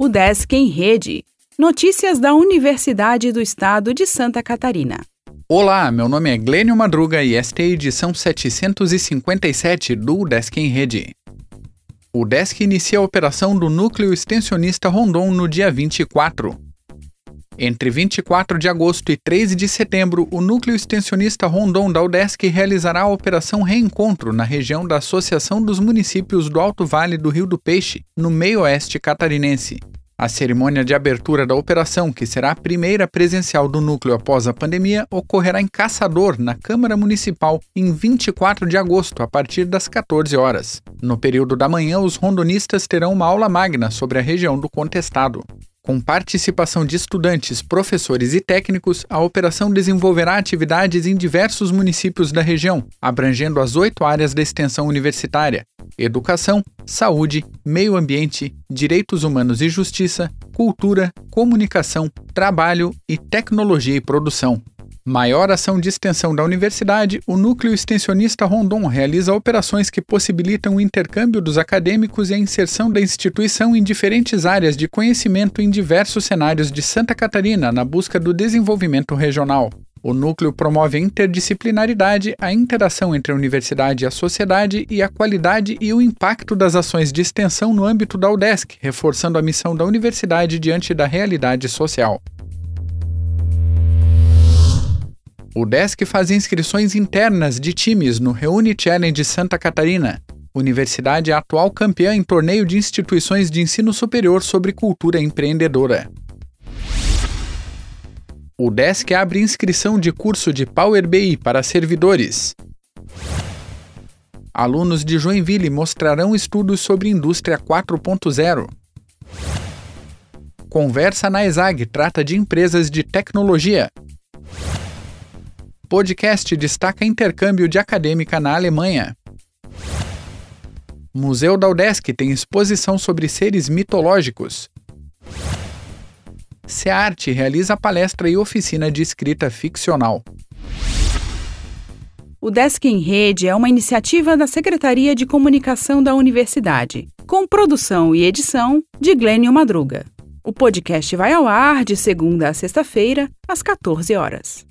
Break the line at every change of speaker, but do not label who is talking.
O Desk em Rede. Notícias da Universidade do Estado de Santa Catarina.
Olá, meu nome é Glênio Madruga e esta é a edição 757 do Desk em Rede. O Desk inicia a operação do Núcleo Extensionista Rondon no dia 24. Entre 24 de agosto e 13 de setembro, o Núcleo Extensionista Rondon da UDESC realizará a Operação Reencontro na região da Associação dos Municípios do Alto Vale do Rio do Peixe, no meio-oeste catarinense. A cerimônia de abertura da operação, que será a primeira presencial do núcleo após a pandemia, ocorrerá em Caçador, na Câmara Municipal, em 24 de agosto, a partir das 14 horas. No período da manhã, os rondonistas terão uma aula magna sobre a região do contestado. Com participação de estudantes, professores e técnicos, a operação desenvolverá atividades em diversos municípios da região, abrangendo as oito áreas da extensão universitária: educação, saúde, meio ambiente, direitos humanos e justiça, cultura, comunicação, trabalho e tecnologia e produção. Maior ação de extensão da universidade, o Núcleo Extensionista Rondon realiza operações que possibilitam o intercâmbio dos acadêmicos e a inserção da instituição em diferentes áreas de conhecimento em diversos cenários de Santa Catarina na busca do desenvolvimento regional. O núcleo promove a interdisciplinaridade, a interação entre a universidade e a sociedade e a qualidade e o impacto das ações de extensão no âmbito da UDESC, reforçando a missão da universidade diante da realidade social. O Desk faz inscrições internas de times no Reúne Challenge Santa Catarina. Universidade é atual campeã em torneio de instituições de ensino superior sobre cultura empreendedora. O Desk abre inscrição de curso de Power BI para servidores. Alunos de Joinville mostrarão estudos sobre indústria 4.0. Conversa na ESAG trata de empresas de tecnologia. Podcast destaca intercâmbio de acadêmica na Alemanha. Museu da UDESC tem exposição sobre seres mitológicos. SEARTE realiza palestra e oficina de escrita ficcional.
O Desk em Rede é uma iniciativa da Secretaria de Comunicação da Universidade, com produção e edição de Glênio Madruga. O podcast vai ao ar de segunda a sexta-feira, às 14 horas.